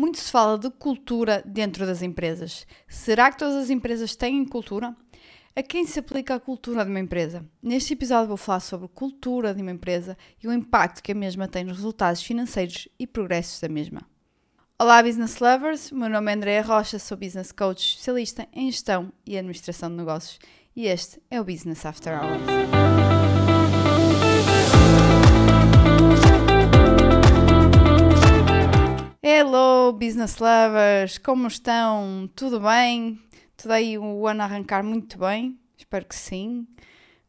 Muito se fala de cultura dentro das empresas. Será que todas as empresas têm cultura? A quem se aplica a cultura de uma empresa? Neste episódio vou falar sobre cultura de uma empresa e o impacto que a mesma tem nos resultados financeiros e progressos da mesma. Olá, business lovers! Meu nome é Andréa Rocha, sou business coach especialista em gestão e administração de negócios e este é o Business After Hours. Hello, business lovers! Como estão? Tudo bem? Tudo aí o ano a arrancar muito bem? Espero que sim.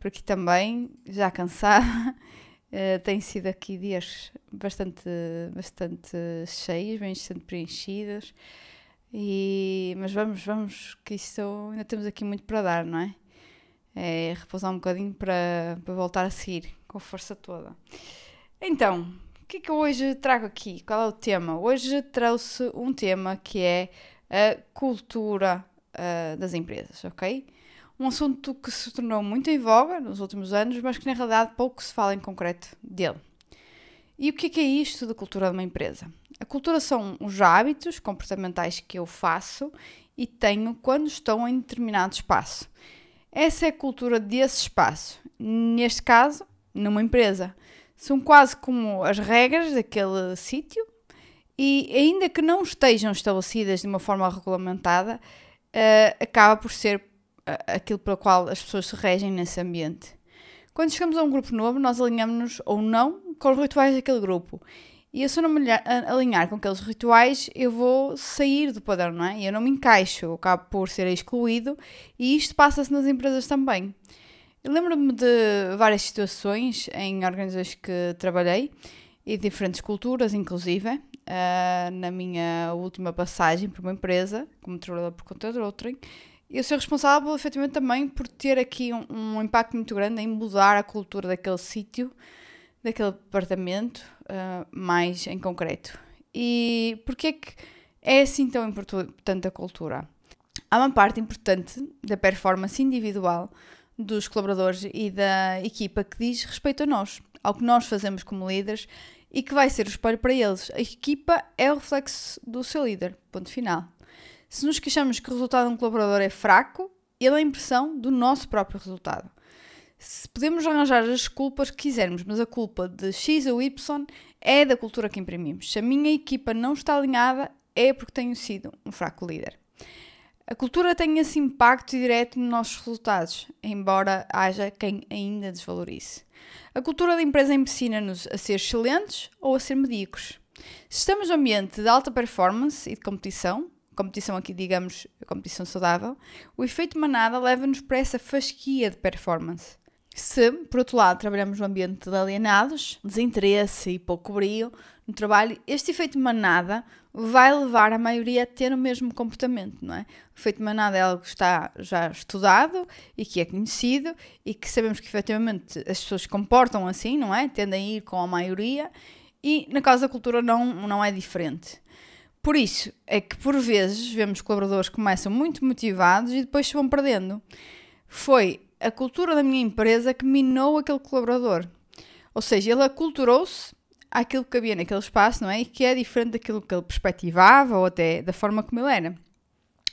Por aqui também, já cansada. Uh, tem sido aqui dias bastante, bastante cheios, bastante preenchidos. E, mas vamos, vamos, que isso ainda temos aqui muito para dar, não é? É repousar um bocadinho para, para voltar a seguir com a força toda. Então, que é que eu hoje trago aqui? Qual é o tema? Hoje trouxe um tema que é a cultura uh, das empresas, ok? Um assunto que se tornou muito em voga nos últimos anos, mas que na realidade pouco se fala em concreto dele. E o que é, que é isto da cultura de uma empresa? A cultura são os hábitos comportamentais que eu faço e tenho quando estou em determinado espaço. Essa é a cultura desse espaço. Neste caso, numa empresa. São quase como as regras daquele sítio e, ainda que não estejam estabelecidas de uma forma regulamentada, uh, acaba por ser uh, aquilo pelo qual as pessoas se regem nesse ambiente. Quando chegamos a um grupo novo, nós alinhamos-nos ou não com os rituais daquele grupo. E eu, se eu não me alinhar com aqueles rituais, eu vou sair do padrão, não é? Eu não me encaixo, eu acabo por ser excluído e isto passa-se nas empresas também. Lembro-me de várias situações em organizações que trabalhei e diferentes culturas, inclusive, uh, na minha última passagem por uma empresa, como trabalhador por conta de outrem, eu sou responsável efetivamente também por ter aqui um, um, impacto muito grande em mudar a cultura daquele sítio, daquele departamento, uh, mais em concreto. E porquê é que é assim tão importante a cultura? Há uma parte importante da performance individual dos colaboradores e da equipa que diz respeito a nós, ao que nós fazemos como líderes e que vai ser o espelho para eles. A equipa é o reflexo do seu líder. Ponto final. Se nos queixamos que o resultado de um colaborador é fraco, ele é a impressão do nosso próprio resultado. Se podemos arranjar as culpas que quisermos, mas a culpa de X ou Y é da cultura que imprimimos. Se a minha equipa não está alinhada, é porque tenho sido um fraco líder. A cultura tem esse impacto direto nos nossos resultados, embora haja quem ainda desvalorize. A cultura da empresa ensina-nos a ser excelentes ou a ser medíocres. Se estamos no ambiente de alta performance e de competição, competição aqui digamos competição saudável, o efeito manada leva-nos para essa fasquia de performance. Se, por outro lado, trabalhamos num ambiente de alienados, desinteresse e pouco brilho no trabalho, este efeito manada vai levar a maioria a ter o mesmo comportamento, não é? O efeito manada é algo que está já estudado e que é conhecido e que sabemos que efetivamente as pessoas se comportam assim, não é? Tendem a ir com a maioria e na causa da cultura não, não é diferente. Por isso é que por vezes vemos colaboradores que começam muito motivados e depois se vão perdendo. Foi a cultura da minha empresa que minou aquele colaborador. Ou seja, ele aculturou-se àquilo que havia naquele espaço, não é? E que é diferente daquilo que ele perspectivava ou até da forma como ele era.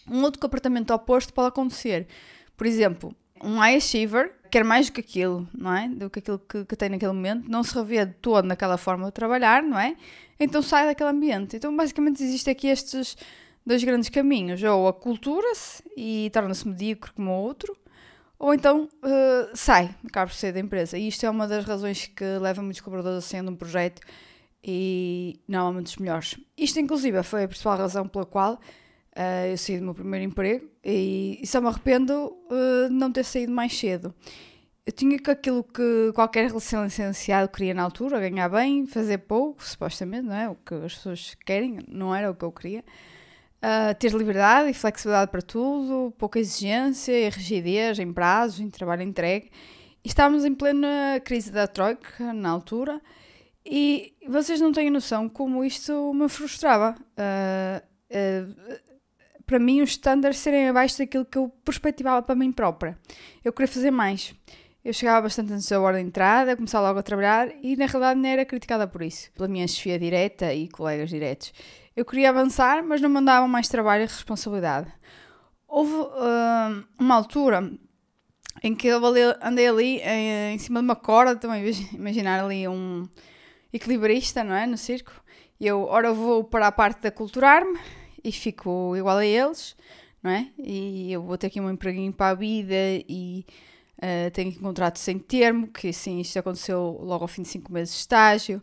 Um outro comportamento oposto pode acontecer. Por exemplo, um achiever quer mais do que aquilo, não é? Do que aquilo que, que tem naquele momento, não se revê de todo naquela forma de trabalhar, não é? Então sai daquele ambiente. Então, basicamente, existem aqui estes dois grandes caminhos: ou acultura-se e torna-se medíocre como o outro, ou então uh, sai, acaba por ser da empresa. E isto é uma das razões que leva muitos colaboradores a sendo um projeto e não um dos melhores. Isto, inclusive, foi a principal razão pela qual uh, eu saí do meu primeiro emprego e, e só me arrependo uh, de não ter saído mais cedo. Eu tinha que aquilo que qualquer licenciado queria na altura, ganhar bem, fazer pouco, supostamente, não é? O que as pessoas querem, não era o que eu queria. Uh, ter liberdade e flexibilidade para tudo, pouca exigência e rigidez em prazos, em trabalho entregue. E estávamos em plena crise da Troika, na altura, e vocês não têm noção como isto me frustrava. Uh, uh, para mim, os estándares serem abaixo daquilo que eu perspectivava para mim própria. Eu queria fazer mais. Eu chegava bastante antes da hora de entrada, começava logo a trabalhar e na realidade não era criticada por isso, pela minha chefia direta e colegas diretos. Eu queria avançar, mas não me davam mais trabalho e responsabilidade. Houve uh, uma altura em que eu andei ali em, cima de uma corda, também imaginar ali um equilibrista, não é? No circo. E eu, ora, vou para a parte da culturar-me e fico igual a eles, não é? E eu vou ter aqui um empreguinho para a vida e uh, tenho um contrato sem termo, que sim, isto aconteceu logo ao fim de cinco meses de estágio,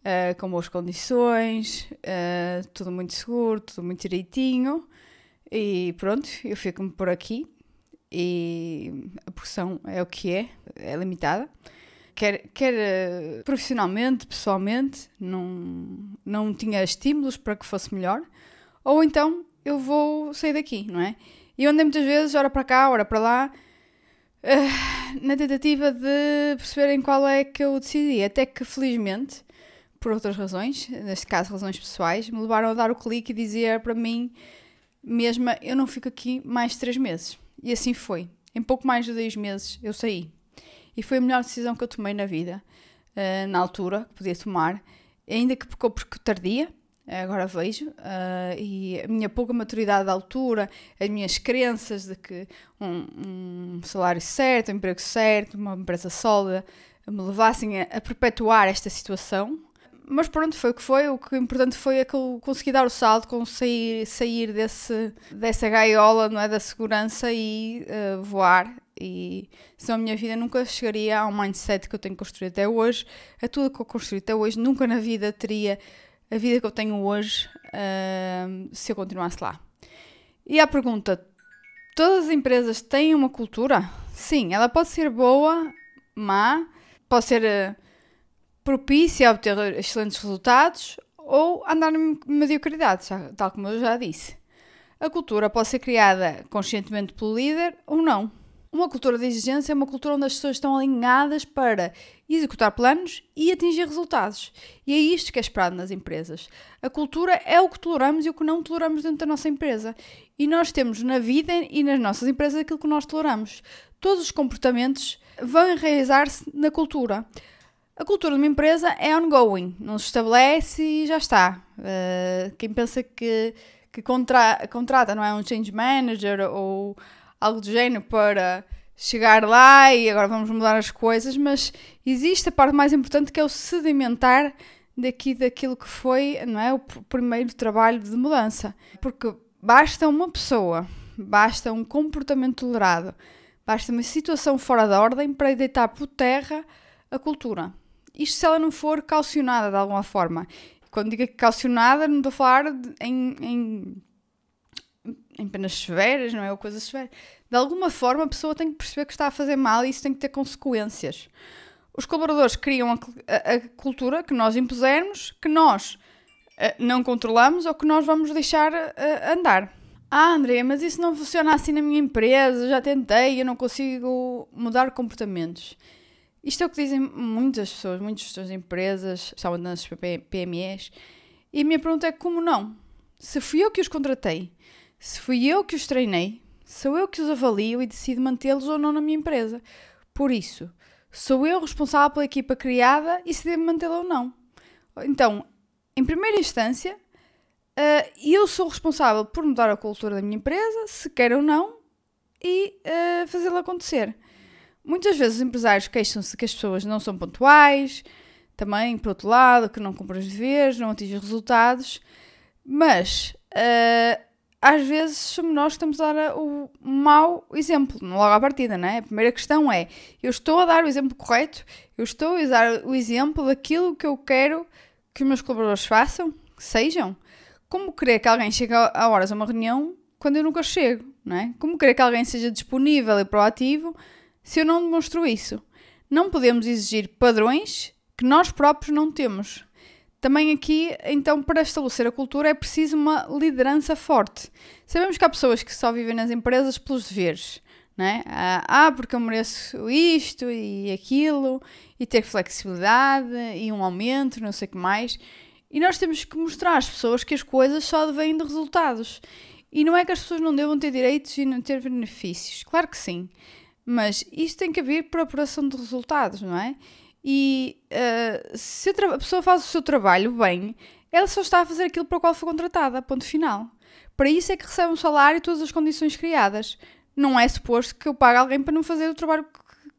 uh, com boas condições, uh, tudo muito seguro, tudo muito direitinho. E pronto, eu fico-me por aqui e a porção é o que é, é limitada. Quer, quer profissionalmente, pessoalmente, não, não tinha estímulos para que fosse melhor, ou então eu vou sair daqui, não é? E eu andei muitas vezes, ora para cá, ora para lá, na tentativa de perceberem qual é que eu decidi. Até que, felizmente, por outras razões, neste caso razões pessoais, me levaram a dar o clique e dizer para mim mesma: eu não fico aqui mais três meses. E assim foi. Em pouco mais de dois meses eu saí. E foi a melhor decisão que eu tomei na vida, uh, na altura, que podia tomar, ainda que ficou porque tardia, agora vejo, uh, e a minha pouca maturidade da altura, as minhas crenças de que um, um, salário certo, um emprego certo, uma empresa sólida, me levassem a, a, perpetuar esta situação. Mas pronto, foi o que foi. O que importante foi é que eu consegui dar o salto, consegui sair desse, dessa gaiola não é, da segurança e uh, voar. E senão a minha vida nunca chegaria ao mindset que eu tenho construído até hoje. A tudo que eu construí até hoje, nunca na vida teria a vida que eu tenho hoje uh, se eu continuasse lá. E a pergunta: todas as empresas têm uma cultura? Sim, ela pode ser boa, má, pode ser uh, propícia a obter excelentes resultados ou andar em mediocridade, tal como eu já disse. A cultura pode ser criada conscientemente pelo líder ou não. Uma cultura de exigência é uma cultura onde as pessoas estão alinhadas para executar planos e atingir resultados. E é isto que é esperado nas empresas. A cultura é o que toleramos e o que não toleramos dentro da nossa empresa. E nós temos na vida e nas nossas empresas aquilo que nós toleramos. Todos os comportamentos vão enraizar-se na cultura. A cultura de uma empresa é ongoing, não se estabelece e já está. Uh, quem pensa que, que contra, contrata não é um change manager ou algo do género para chegar lá e agora vamos mudar as coisas, mas existe a parte mais importante que é o sedimentar daqui daquilo que foi, não é, o primeiro trabalho de mudança. Porque basta uma pessoa, basta um comportamento tolerado, basta uma situação fora da ordem para deitar por terra a cultura. Isto se ela não for calcionada de alguma forma. Quando digo calcionada, não estou a falar de, em, em em penas severas, não é? Ou coisas severas. De alguma forma a pessoa tem que perceber que está a fazer mal e isso tem que ter consequências. Os colaboradores criam a, a, a cultura que nós impusermos, que nós uh, não controlamos ou que nós vamos deixar uh, andar. Ah, André, mas isso não funciona assim na minha empresa, já tentei, eu não consigo mudar comportamentos. Isto é o que dizem muitas pessoas, muitas pessoas empresas, especialmente nas PMEs, e a minha pergunta é como não? Se fui eu que os contratei, se fui eu que os treinei, sou eu que os avalio e decido mantê-los ou não na minha empresa. Por isso, sou eu responsável pela equipa criada e se devo mantê-la ou não. Então, em primeira instância, uh, eu sou responsável por mudar a cultura da minha empresa, se quer ou não, e uh, fazê-la acontecer. Muitas vezes os empresários queixam-se que as pessoas não são pontuais, também, por outro lado, que não cumprem os deveres, não atingem os resultados, mas uh, às vezes somos nós que estamos a dar o mau exemplo, logo à partida, não é? A primeira questão é: eu estou a dar o exemplo correto, eu estou a dar o exemplo daquilo que eu quero que os meus colaboradores façam, sejam. Como querer que alguém chegue a horas a uma reunião quando eu nunca chego, não é? Como querer que alguém seja disponível e proativo se eu não demonstro isso? Não podemos exigir padrões que nós próprios não temos. Também aqui, então, para estabelecer a cultura é preciso uma liderança forte. Sabemos que há pessoas que só vivem nas empresas pelos deveres, é? Ah, ah, porque eu mereço isto e aquilo, e ter flexibilidade e um aumento, não sei o que mais. E nós temos que mostrar às pessoas que as coisas só vêm de resultados. E não é que as pessoas não devam ter direitos e não ter benefícios. Claro que sim. Mas isto tem que haver para apuração de resultados, não é? E uh, se a, a, pessoa faz o seu trabalho bem, ela só está a fazer aquilo para o qual foi contratada, ponto final. Para isso é que recebe um salário e todas as condições criadas. Não é suposto que eu pague alguém para não fazer o trabalho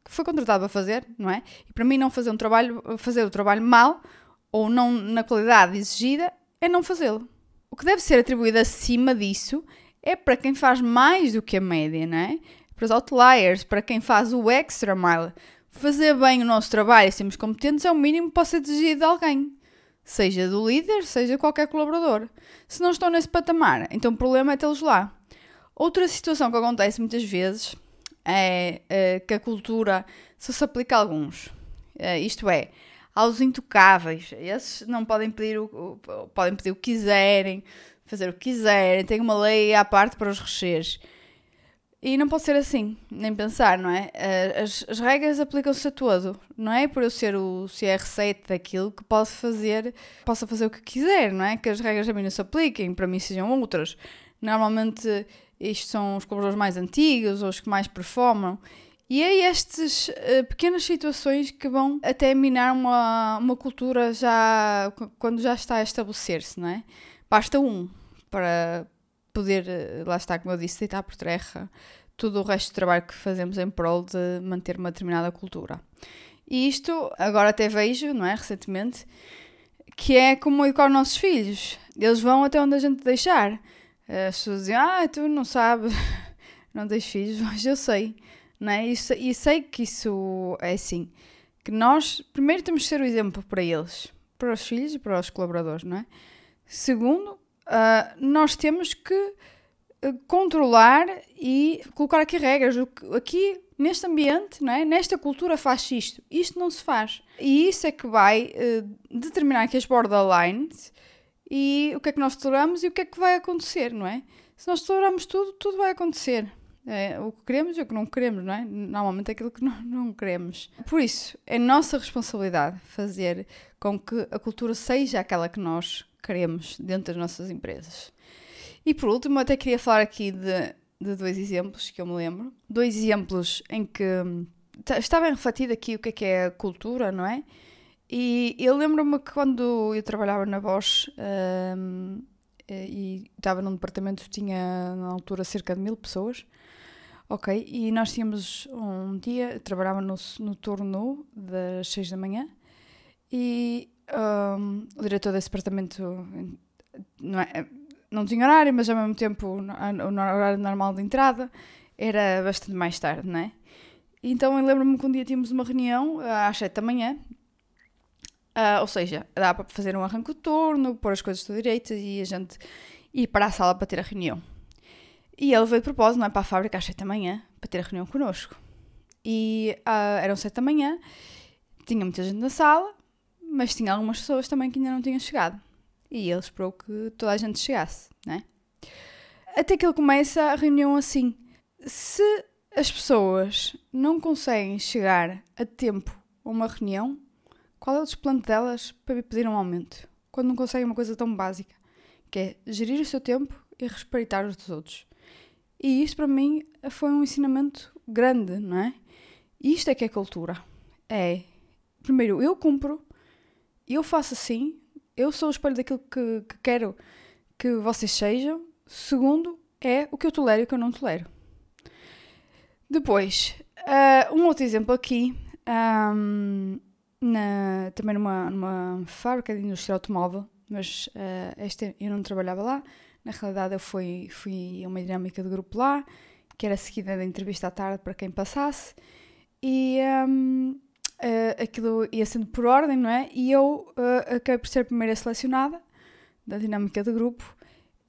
que foi contratado para fazer, não é? E para mim não fazer um trabalho, fazer o trabalho mal ou não na qualidade exigida é não fazê-lo. O que deve ser atribuído acima disso é para quem faz mais do que a média, não é? Para os outliers, para quem faz o extra mile. Fazer bem o nosso trabalho e sermos competentes é o mínimo que possa ser exigido de alguém. Seja do líder, seja qualquer colaborador. Se não estão nesse patamar, então o problema é tê-los lá. Outra situação que acontece muitas vezes é, é que a cultura só se aplica a alguns. É, isto é, aos intocáveis. Esses não podem pedir o, o, podem pedir o que quiserem, fazer o que quiserem, tem uma lei à parte para os recheres. E não pode ser assim, nem pensar, não é? Eh, as, as regras aplicam-se a todo. Não é por eu ser o CR7 daquilo que posso fazer, possa fazer o que quiser, não é? Que as regras a mim não se apliquem, para mim sejam outras. Normalmente isto são os colaboradores mais antigos ou os que mais performam. E é estas uh, pequenas situações que vão até minar uma, uma cultura já quando já está a estabelecer-se, não é? Basta um para poder, uh, lá está, como eu disse, deitar por terra todo o resto do trabalho que fazemos em prol de manter uma determinada cultura. E isto agora até vejo, não é? Recentemente, que é como educar os nossos filhos. Eles vão até onde a gente deixar. As pessoas dizem, ah, tu não sabes, não tens filhos, mas eu sei, não é? E, e sei que isso é assim, que nós, primeiro temos que ser o exemplo para eles, para os filhos e para os colaboradores, não é? Segundo, uh, nós temos que uh, controlar e colocar aqui regras. Aqui, neste ambiente, não é? nesta cultura faz isto, isto não se faz. E isso é que vai uh, determinar aqui as borderlines e o que é que nós toleramos e o que é que vai acontecer, não é? Se nós toleramos tudo, tudo vai acontecer. É, o que queremos e o que não queremos, não é? Normalmente é aquilo que não, não queremos. Por isso, é nossa responsabilidade fazer com que a cultura seja aquela que nós queremos dentro das nossas empresas. E por último, até queria falar aqui de, de dois exemplos que eu me lembro. Dois exemplos em que está bem refletido aqui o que é que é cultura, não é? E eu lembro-me que quando eu trabalhava na Bosch um, e estava num departamento que tinha na altura cerca de mil pessoas, ok? E nós tínhamos um dia, trabalhava no, no turno das seis da manhã e um, o diretor desse departamento não, é, não tinha horário, mas ao mesmo tempo o horário normal de entrada era bastante mais tarde, não é? Então eu lembro-me que um dia tínhamos uma reunião às sete da manhã Uh, ou seja, dá para fazer um arranque de turno, pôr as coisas todas direitas e a gente ir para a sala para ter a reunião. E ele veio de propósito, não é? Para a fábrica às 7 da manhã, para ter a reunião connosco. E uh, eram 7 da manhã, tinha muita gente na sala, mas tinha algumas pessoas também que ainda não tinham chegado. E ele esperou que toda a gente chegasse, né? Até que ele começa a reunião assim. Se as pessoas não conseguem chegar a tempo a uma reunião, qual é o desplante delas para pedir um aumento? Quando não conseguem uma coisa tão básica, que é gerir o seu tempo e respeitar os dos outros. E isto para mim foi um ensinamento grande, não é? E isto é que é cultura. É, primeiro, eu cumpro, eu faço assim, eu sou o espelho daquilo que, que quero que vocês sejam. Segundo, é o que eu tolero e o que eu não tolero. Depois, uh, um outro exemplo aqui. Um, na, também numa, numa fábrica de indústria automóvel, mas uh, eu não trabalhava lá. Na realidade, eu fui, fui a uma dinâmica de grupo lá, que era seguida da entrevista à tarde para quem passasse, e um, uh, aquilo ia sendo por ordem, não é? E eu uh, acabei por ser a primeira selecionada da dinâmica de grupo,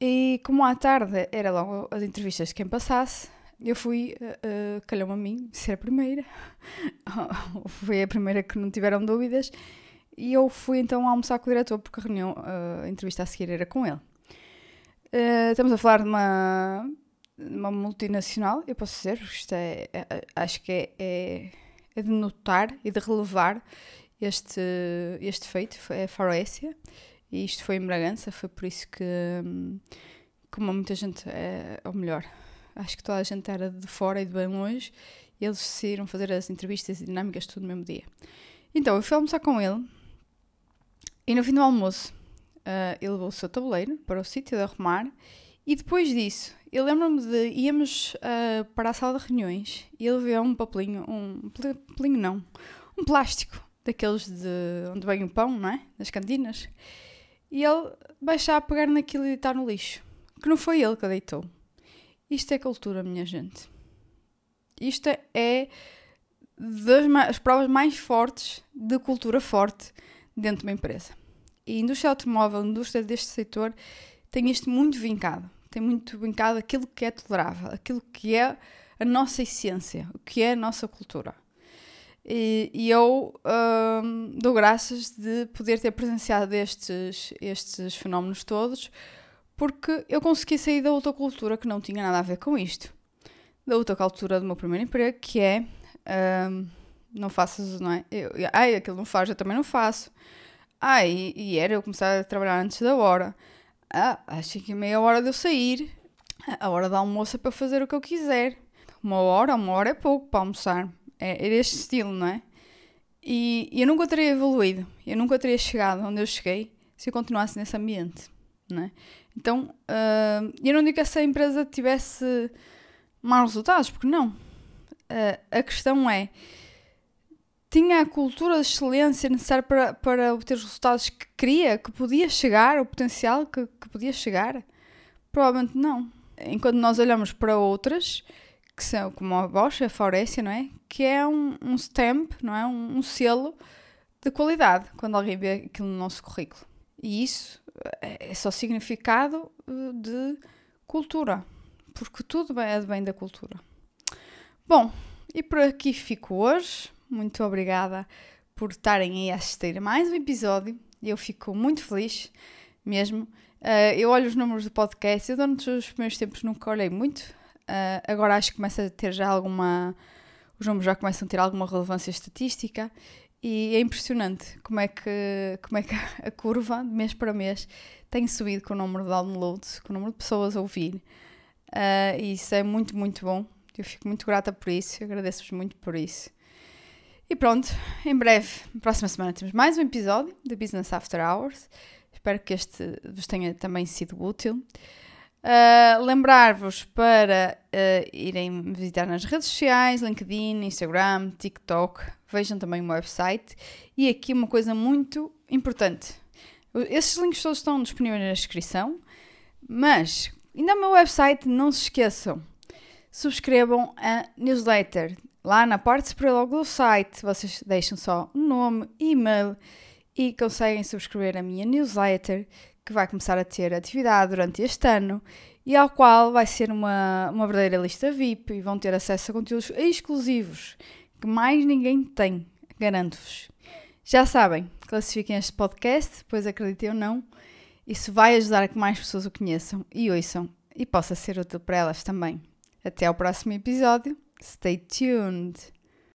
e como à tarde era logo as entrevistas de quem passasse, eu fui, uh, calhou-me a mim, ser a primeira. Foi a primeira que não tiveram dúvidas. E eu fui então almoçar com o diretor, porque a reunião, a entrevista a seguir era com ele. Uh, estamos a falar de uma, uma multinacional, eu posso dizer, isto é, é acho que é, é, é, de notar e de relevar este, este feito, é Faroécia, e isto foi em Bragança, foi por isso que, como muita gente, é, ou melhor, acho que toda a gente era de fora e de bem longe, e eles decidiram fazer as entrevistas e dinâmicas tudo no mesmo dia. Então eu fui almoçar com ele, e no fim do almoço, uh, ele levou o seu tabuleiro para o sítio de arrumar e depois disso, eu lembro-me de íamos uh, para a sala de reuniões e ele viu um papelinho, um papelinho não, um plástico daqueles de onde vem o pão, não é? Das cantinas. E ele baixar a pegar naquilo e deitar no lixo. Que não foi ele que deitou. Isto é cultura, minha gente. Isto é das provas mais fortes de cultura forte dentro de uma empresa. E a indústria automóvel, a indústria deste setor, tem isto muito vincado. Tem muito vincado aquilo que é tolerável, aquilo que é a nossa essência, o que é a nossa cultura. E, e eu hum, dou graças de poder ter presenciado estes, estes fenómenos todos, porque eu consegui sair da outra cultura que não tinha nada a ver com isto. Da outra cultura do meu primeiro emprego, que é hum, não faças, não é? Eu, ai, aquilo não faz, eu também não faço. Ai, e, era eu começar a trabalhar antes da hora. Ah, acho que meia hora de eu sair. A hora da almoço é para fazer o que eu quiser. Uma hora, uma hora é pouco para almoçar. É, é deste estilo, não é? E, e eu nunca teria evoluído, eu nunca teria chegado onde eu cheguei se eu continuasse nesse ambiente, não é? Então, uh, eu não digo que essa empresa tivesse maus resultados, porque não. Uh, a questão é, tinha a cultura de excelência necessária para, para obter os resultados que queria, que podia chegar, o potencial que, que podia chegar? Provavelmente não. Enquanto nós olhamos para outras, que são como a Bosch, a Faurécia, não é? Que é um, um stamp, não é? Um, um, selo de qualidade quando alguém vê aquilo no nosso currículo. E isso é, é só significado eh, de cultura, porque tudo é de bem da cultura. Bom, e por aqui fico hoje. Muito obrigada por estarem aí a assistir a mais um episódio. Eu fico muito feliz mesmo. Uh, eu olho os números do podcast, eu durante os primeiros tempos nunca olhei muito, Uh, agora acho que começa a ter já alguma. Os números já começam a ter alguma relevância estatística e é impressionante como é que, como é que a curva, de mês para mês, tem subido com o número de downloads, com o número de pessoas a ouvir. Uh, e isso é muito, muito bom. Eu fico muito grata por isso, agradeço-vos muito por isso. E pronto, em breve, próxima semana, temos mais um episódio de Business After Hours. Espero que este vos tenha também sido útil. Uh, Lembrar-vos para uh, irem visitar nas redes sociais, LinkedIn, Instagram, TikTok. Vejam também o meu website. E aqui uma coisa muito importante. Esses links todos estão disponíveis na descrição. Mas, ainda no meu website, não se esqueçam. Subscrevam a newsletter. Lá na parte superior logo do site, vocês deixam só o nome, e-mail e conseguem subscrever a minha newsletter que vai começar a ter atividade durante este ano e ao qual vai ser uma, uma verdadeira lista VIP e vão ter acesso a conteúdos exclusivos que mais ninguém tem, garanto-vos. Já sabem, classifiquem este podcast, pois acreditem ou não, isso vai ajudar a que mais pessoas o conheçam e ouçam e possa ser útil para elas também. Até ao próximo episódio. Stay tuned!